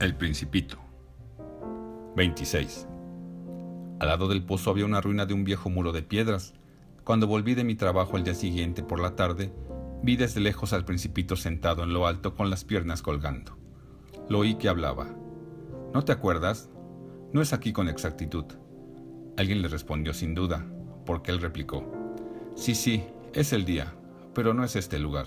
El Principito 26. Al lado del pozo había una ruina de un viejo muro de piedras. Cuando volví de mi trabajo el día siguiente por la tarde, vi desde lejos al Principito sentado en lo alto con las piernas colgando. Lo oí que hablaba. ¿No te acuerdas? No es aquí con exactitud. Alguien le respondió sin duda, porque él replicó. Sí, sí, es el día, pero no es este lugar.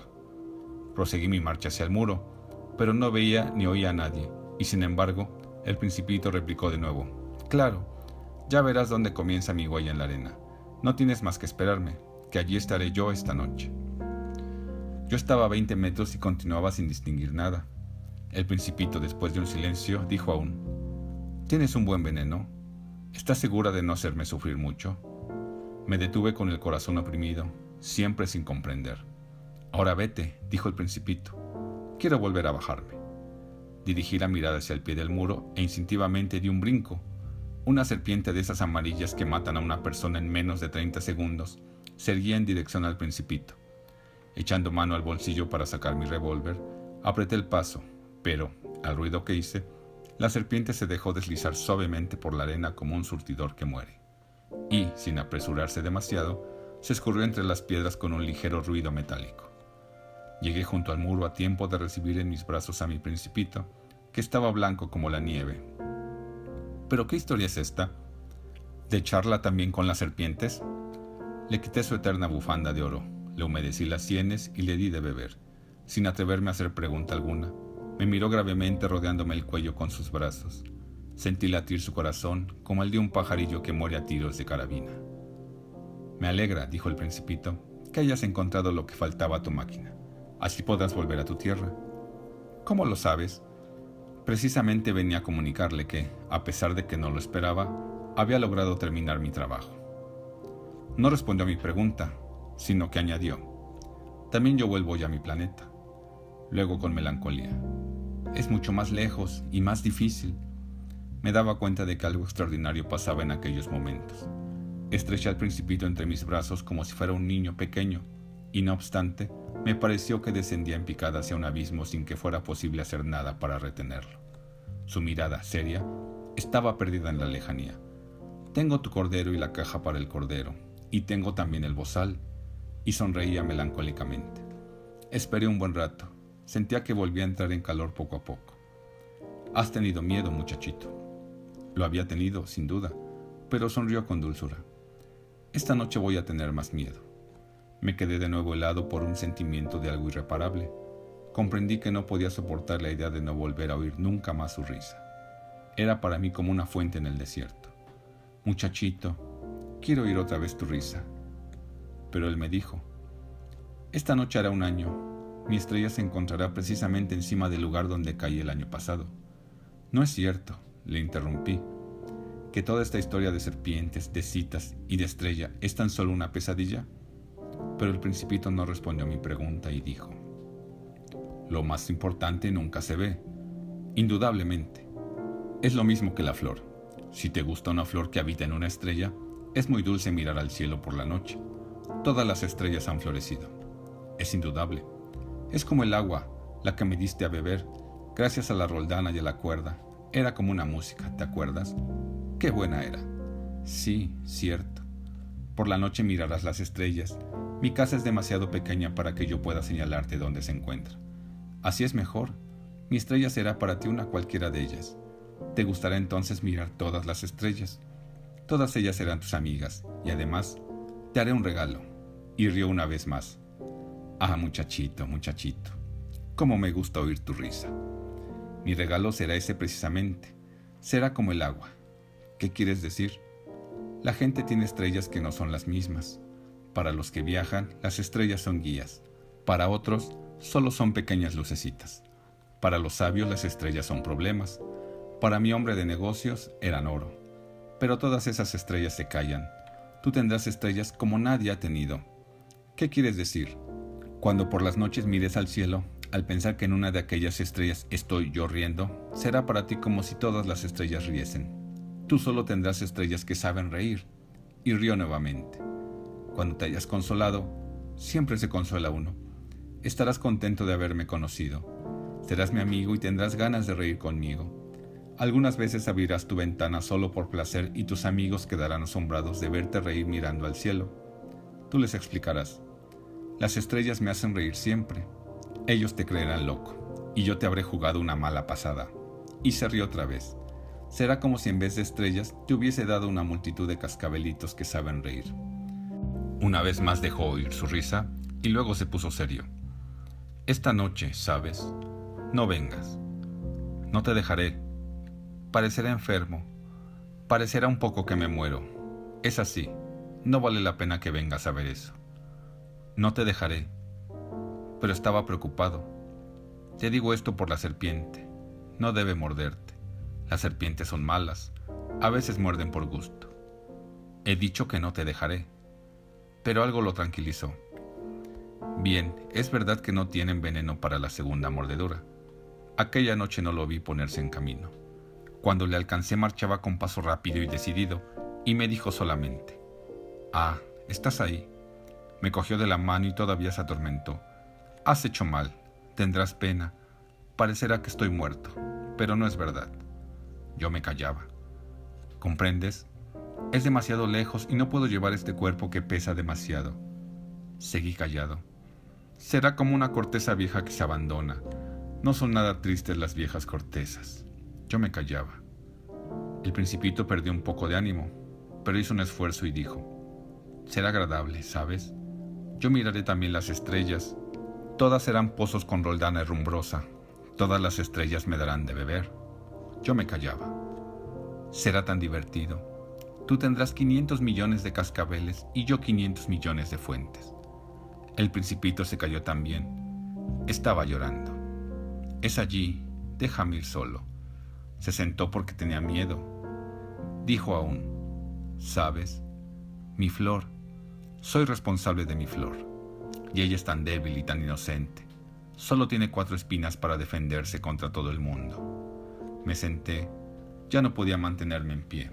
Proseguí mi marcha hacia el muro, pero no veía ni oía a nadie y sin embargo, el principito replicó de nuevo, Claro, ya verás dónde comienza mi huella en la arena. No tienes más que esperarme, que allí estaré yo esta noche. Yo estaba a 20 metros y continuaba sin distinguir nada. El principito, después de un silencio, dijo aún, Tienes un buen veneno. ¿Estás segura de no hacerme sufrir mucho? Me detuve con el corazón oprimido, siempre sin comprender. Ahora vete, dijo el principito. Quiero volver a bajarme. Dirigí la mirada hacia el pie del muro e instintivamente di un brinco. Una serpiente de esas amarillas que matan a una persona en menos de 30 segundos se erguía en dirección al principito. Echando mano al bolsillo para sacar mi revólver, apreté el paso, pero, al ruido que hice, la serpiente se dejó deslizar suavemente por la arena como un surtidor que muere. Y, sin apresurarse demasiado, se escurrió entre las piedras con un ligero ruido metálico. Llegué junto al muro a tiempo de recibir en mis brazos a mi principito, que estaba blanco como la nieve. ¿Pero qué historia es esta? ¿De charla también con las serpientes? Le quité su eterna bufanda de oro, le humedecí las sienes y le di de beber, sin atreverme a hacer pregunta alguna. Me miró gravemente rodeándome el cuello con sus brazos. Sentí latir su corazón como el de un pajarillo que muere a tiros de carabina. Me alegra, dijo el principito, que hayas encontrado lo que faltaba a tu máquina. Así podrás volver a tu tierra. ¿Cómo lo sabes? Precisamente venía a comunicarle que, a pesar de que no lo esperaba, había logrado terminar mi trabajo. No respondió a mi pregunta, sino que añadió, también yo vuelvo ya a mi planeta. Luego con melancolía, es mucho más lejos y más difícil. Me daba cuenta de que algo extraordinario pasaba en aquellos momentos. Estreché al principito entre mis brazos como si fuera un niño pequeño, y no obstante, me pareció que descendía en picada hacia un abismo sin que fuera posible hacer nada para retenerlo. Su mirada, seria, estaba perdida en la lejanía. Tengo tu cordero y la caja para el cordero, y tengo también el bozal, y sonreía melancólicamente. Esperé un buen rato. Sentía que volvía a entrar en calor poco a poco. Has tenido miedo, muchachito. Lo había tenido, sin duda, pero sonrió con dulzura. Esta noche voy a tener más miedo. Me quedé de nuevo helado por un sentimiento de algo irreparable. Comprendí que no podía soportar la idea de no volver a oír nunca más su risa. Era para mí como una fuente en el desierto. Muchachito, quiero oír otra vez tu risa. Pero él me dijo, esta noche hará un año. Mi estrella se encontrará precisamente encima del lugar donde caí el año pasado. No es cierto, le interrumpí, que toda esta historia de serpientes, de citas y de estrella es tan solo una pesadilla. Pero el principito no respondió a mi pregunta y dijo, Lo más importante nunca se ve, indudablemente. Es lo mismo que la flor. Si te gusta una flor que habita en una estrella, es muy dulce mirar al cielo por la noche. Todas las estrellas han florecido. Es indudable. Es como el agua, la que me diste a beber, gracias a la roldana y a la cuerda. Era como una música, ¿te acuerdas? Qué buena era. Sí, cierto. Por la noche mirarás las estrellas mi casa es demasiado pequeña para que yo pueda señalarte dónde se encuentra. Así es mejor. Mi estrella será para ti una cualquiera de ellas. Te gustará entonces mirar todas las estrellas. Todas ellas serán tus amigas, y además te haré un regalo. Y rió una vez más. Ah, muchachito, muchachito, cómo me gusta oír tu risa. Mi regalo será ese precisamente. Será como el agua. ¿Qué quieres decir? La gente tiene estrellas que no son las mismas. Para los que viajan, las estrellas son guías. Para otros, solo son pequeñas lucecitas. Para los sabios, las estrellas son problemas. Para mi hombre de negocios, eran oro. Pero todas esas estrellas se callan. Tú tendrás estrellas como nadie ha tenido. ¿Qué quieres decir? Cuando por las noches mires al cielo, al pensar que en una de aquellas estrellas estoy yo riendo, será para ti como si todas las estrellas riesen. Tú solo tendrás estrellas que saben reír. Y rió nuevamente. Cuando te hayas consolado, siempre se consuela uno. Estarás contento de haberme conocido. Serás mi amigo y tendrás ganas de reír conmigo. Algunas veces abrirás tu ventana solo por placer y tus amigos quedarán asombrados de verte reír mirando al cielo. Tú les explicarás. Las estrellas me hacen reír siempre. Ellos te creerán loco, y yo te habré jugado una mala pasada. Y se rió otra vez. Será como si en vez de estrellas te hubiese dado una multitud de cascabelitos que saben reír. Una vez más dejó oír su risa y luego se puso serio. Esta noche, ¿sabes? No vengas. No te dejaré. Parecerá enfermo. Parecerá un poco que me muero. Es así. No vale la pena que vengas a ver eso. No te dejaré. Pero estaba preocupado. Te digo esto por la serpiente. No debe morderte. Las serpientes son malas. A veces muerden por gusto. He dicho que no te dejaré. Pero algo lo tranquilizó. Bien, es verdad que no tienen veneno para la segunda mordedura. Aquella noche no lo vi ponerse en camino. Cuando le alcancé marchaba con paso rápido y decidido, y me dijo solamente, Ah, estás ahí. Me cogió de la mano y todavía se atormentó. Has hecho mal, tendrás pena, parecerá que estoy muerto, pero no es verdad. Yo me callaba. ¿Comprendes? Es demasiado lejos y no puedo llevar este cuerpo que pesa demasiado. Seguí callado. Será como una corteza vieja que se abandona. No son nada tristes las viejas cortezas. Yo me callaba. El principito perdió un poco de ánimo, pero hizo un esfuerzo y dijo, será agradable, ¿sabes? Yo miraré también las estrellas. Todas serán pozos con roldana y rumbrosa. Todas las estrellas me darán de beber. Yo me callaba. Será tan divertido. Tú tendrás 500 millones de cascabeles y yo 500 millones de fuentes. El principito se cayó también. Estaba llorando. Es allí, déjame ir solo. Se sentó porque tenía miedo. Dijo aún, ¿sabes? Mi flor. Soy responsable de mi flor. Y ella es tan débil y tan inocente. Solo tiene cuatro espinas para defenderse contra todo el mundo. Me senté. Ya no podía mantenerme en pie.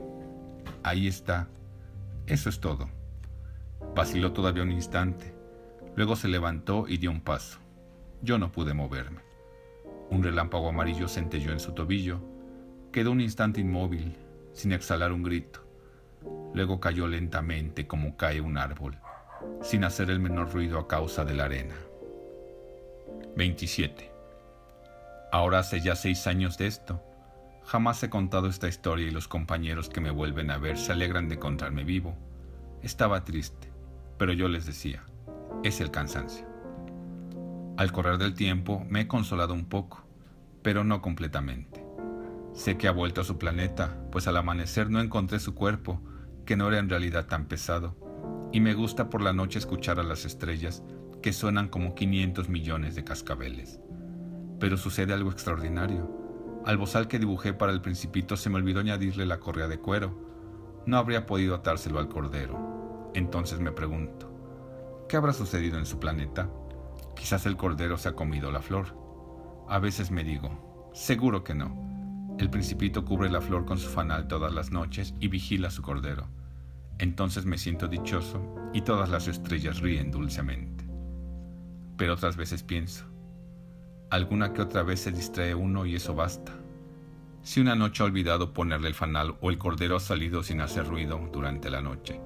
Ahí está. Eso es todo. Vaciló todavía un instante. Luego se levantó y dio un paso. Yo no pude moverme. Un relámpago amarillo centelló en su tobillo. Quedó un instante inmóvil, sin exhalar un grito. Luego cayó lentamente como cae un árbol, sin hacer el menor ruido a causa de la arena. 27. Ahora hace ya seis años de esto. Jamás he contado esta historia y los compañeros que me vuelven a ver se alegran de encontrarme vivo. Estaba triste, pero yo les decía, es el cansancio. Al correr del tiempo me he consolado un poco, pero no completamente. Sé que ha vuelto a su planeta, pues al amanecer no encontré su cuerpo, que no era en realidad tan pesado, y me gusta por la noche escuchar a las estrellas que suenan como 500 millones de cascabeles. Pero sucede algo extraordinario. Al bozal que dibujé para el principito se me olvidó añadirle la correa de cuero. No habría podido atárselo al cordero. Entonces me pregunto, ¿Qué habrá sucedido en su planeta? Quizás el cordero se ha comido la flor. A veces me digo, seguro que no. El principito cubre la flor con su fanal todas las noches y vigila su cordero. Entonces me siento dichoso y todas las estrellas ríen dulcemente. Pero otras veces pienso, alguna que otra vez se distrae uno y eso basta. Si una noche ha olvidado ponerle el fanal o el cordero ha salido sin hacer ruido durante la noche,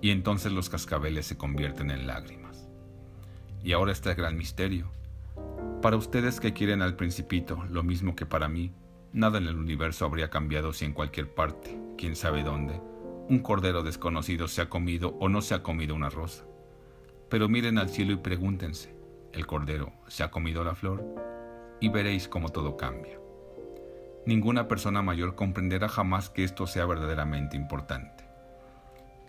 y entonces los cascabeles se convierten en lágrimas. Y ahora está el gran misterio. Para ustedes que quieren al principito, lo mismo que para mí, nada en el universo habría cambiado si en cualquier parte, quién sabe dónde, un cordero desconocido se ha comido o no se ha comido una rosa. Pero miren al cielo y pregúntense, ¿el cordero se ha comido la flor? Y veréis cómo todo cambia. Ninguna persona mayor comprenderá jamás que esto sea verdaderamente importante.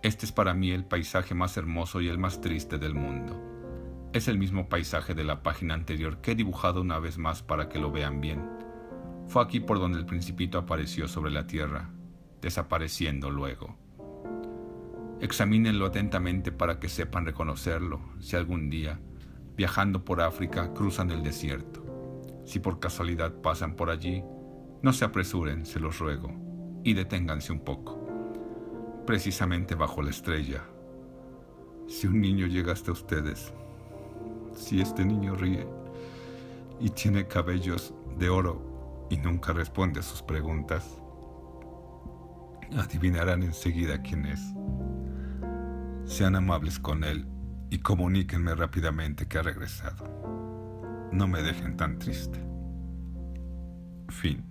Este es para mí el paisaje más hermoso y el más triste del mundo. Es el mismo paisaje de la página anterior que he dibujado una vez más para que lo vean bien. Fue aquí por donde el principito apareció sobre la tierra, desapareciendo luego. Examínenlo atentamente para que sepan reconocerlo si algún día, viajando por África, cruzan el desierto. Si por casualidad pasan por allí, no se apresuren, se los ruego, y deténganse un poco precisamente bajo la estrella. Si un niño llega hasta ustedes, si este niño ríe y tiene cabellos de oro y nunca responde a sus preguntas, adivinarán enseguida quién es. Sean amables con él y comuníquenme rápidamente que ha regresado. No me dejen tan triste. Fin.